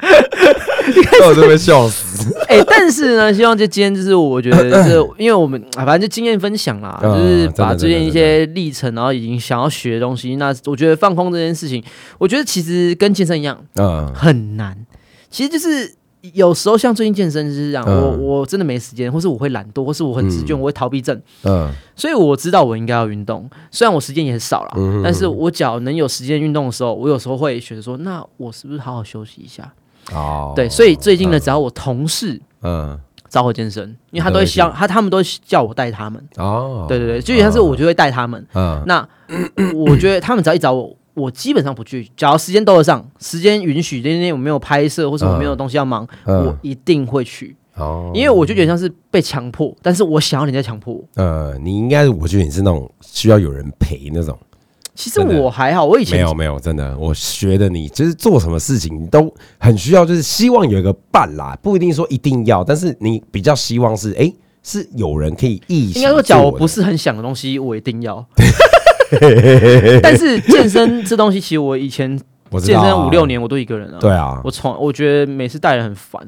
Speaker 1: 了。
Speaker 2: 我都被笑死。
Speaker 1: 哎、但是呢，[laughs] 希望就今天就是我觉得这，[coughs] 因为我们啊，反正就经验分享啦，
Speaker 2: 嗯
Speaker 1: 就是把最近一些历程，然后已经想要学的东西，那我觉得放空这件事情，我觉得其实跟健身一样
Speaker 2: 嗯，
Speaker 1: 很难。其实就是有时候像最近健身就是这样，
Speaker 2: 嗯
Speaker 1: 我我真的没时间，或是我会懒惰，或是我很疲倦，我会逃避症，
Speaker 2: 嗯
Speaker 1: 所以我知道我应该要运动。虽然我时间也很少啦，
Speaker 2: 嗯
Speaker 1: 但是我只要能有时间运动的时候，我有时候会觉得说，那我是不是好好休息一下？
Speaker 2: 哦，
Speaker 1: 对，所以最近呢，只要我同事
Speaker 2: 嗯。
Speaker 1: 找我健身，因为他都会希望他他们都叫我带他们，
Speaker 2: 哦，
Speaker 1: 对对对，就像是我就会带他们。
Speaker 2: 嗯。
Speaker 1: 那 [clears throat] 我觉得他们只要一找我，我基本上不去，只要时间兜得上，时间允许，今天我没有拍摄或者我没有东西要忙，
Speaker 2: 嗯。
Speaker 1: 我一定会去，
Speaker 2: 哦，
Speaker 1: 因为我就觉得像是被强迫，但是我想要人家强迫我。
Speaker 2: 呃，你应该，我觉得你是那种需要有人陪那种。
Speaker 1: 其实我还好，我以前
Speaker 2: 没有没有，真的，我觉得你就是做什么事情你都很需要，就是希望有一个伴啦，不一定说一定要，但是你比较希望是，哎、是有人可以一起
Speaker 1: 应该说，假如我不是很想的东西，我一定要。[laughs] [laughs] 但是健身这东西，其实我以前健身五六，年，我都一个人啊。
Speaker 2: 对啊，
Speaker 1: 我从我觉得每次带人很烦。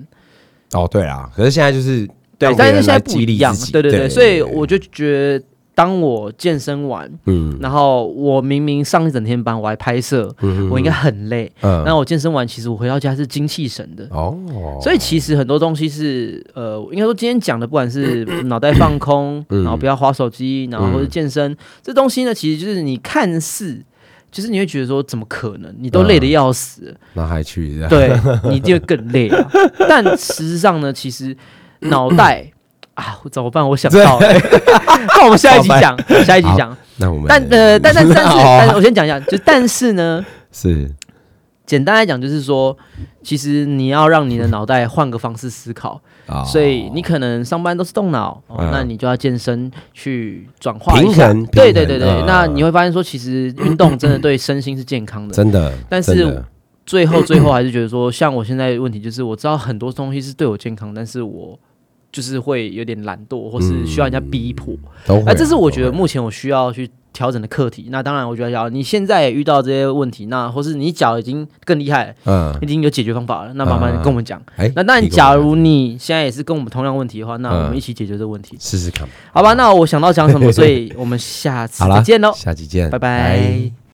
Speaker 2: 哦对啊，可是现在就是
Speaker 1: 对但是现在不一样对对，对所以我就觉得，当我健身完，
Speaker 2: 嗯
Speaker 1: 然后我明明上一整天班，我还拍摄，
Speaker 2: 嗯
Speaker 1: 我应该很累。
Speaker 2: 嗯
Speaker 1: 那我健身完，其实我回到家是精气神的。
Speaker 2: 哦，
Speaker 1: 所以其实很多东西是呃，应该说今天讲的，不管是 [coughs] 脑袋放空，
Speaker 2: 嗯
Speaker 1: 然后不要划手机，然后或者健身，这东西呢，其实就是你看似，就是你会觉得说，怎么可能？你都累得要死了，
Speaker 2: 那还去
Speaker 1: 对你一定会更累啊。但事实上呢，其实脑袋啊，怎么办？我想到了，[laughs] 那我们下一集讲，下一集讲。
Speaker 2: 那我们
Speaker 1: 但呃，[laughs] 但但但是，
Speaker 2: 哦
Speaker 1: 但是我先讲一下，就但是呢，[laughs]
Speaker 2: 是。
Speaker 1: 简单来讲就是说，其实你要让你的脑袋换个方式思考，
Speaker 2: 啊，
Speaker 1: 所以你可能上班都是动脑，那你就要健身去转化
Speaker 2: 平衡。
Speaker 1: 对对对对，
Speaker 2: 嗯。
Speaker 1: 那你会发现说，其实运动真的对身心是健康的。
Speaker 2: 真的，
Speaker 1: 但是最后最后还是觉得说，像我现在的问题就是，我知道很多东西是对我健康，但是我就是会有点懒惰，或是需要人家逼迫。
Speaker 2: 都会啊，
Speaker 1: 那这是我觉得目前我需要去调整的课题。那当然，我觉得要你现在也遇到这些问题，那或是你脚已经更厉害了，
Speaker 2: 嗯，
Speaker 1: 已经有解决方法了，那慢慢跟我们讲。
Speaker 2: 哎，
Speaker 1: 那当然，
Speaker 2: 提供
Speaker 1: 假如你现在也是跟我们同样问题的话，那我们
Speaker 2: 嗯
Speaker 1: 一起解决这个问题，
Speaker 2: 试试看，
Speaker 1: 好吧？那我想到讲什么，[laughs] 所以我们下次，再见喽，
Speaker 2: 下期见，
Speaker 1: 拜拜。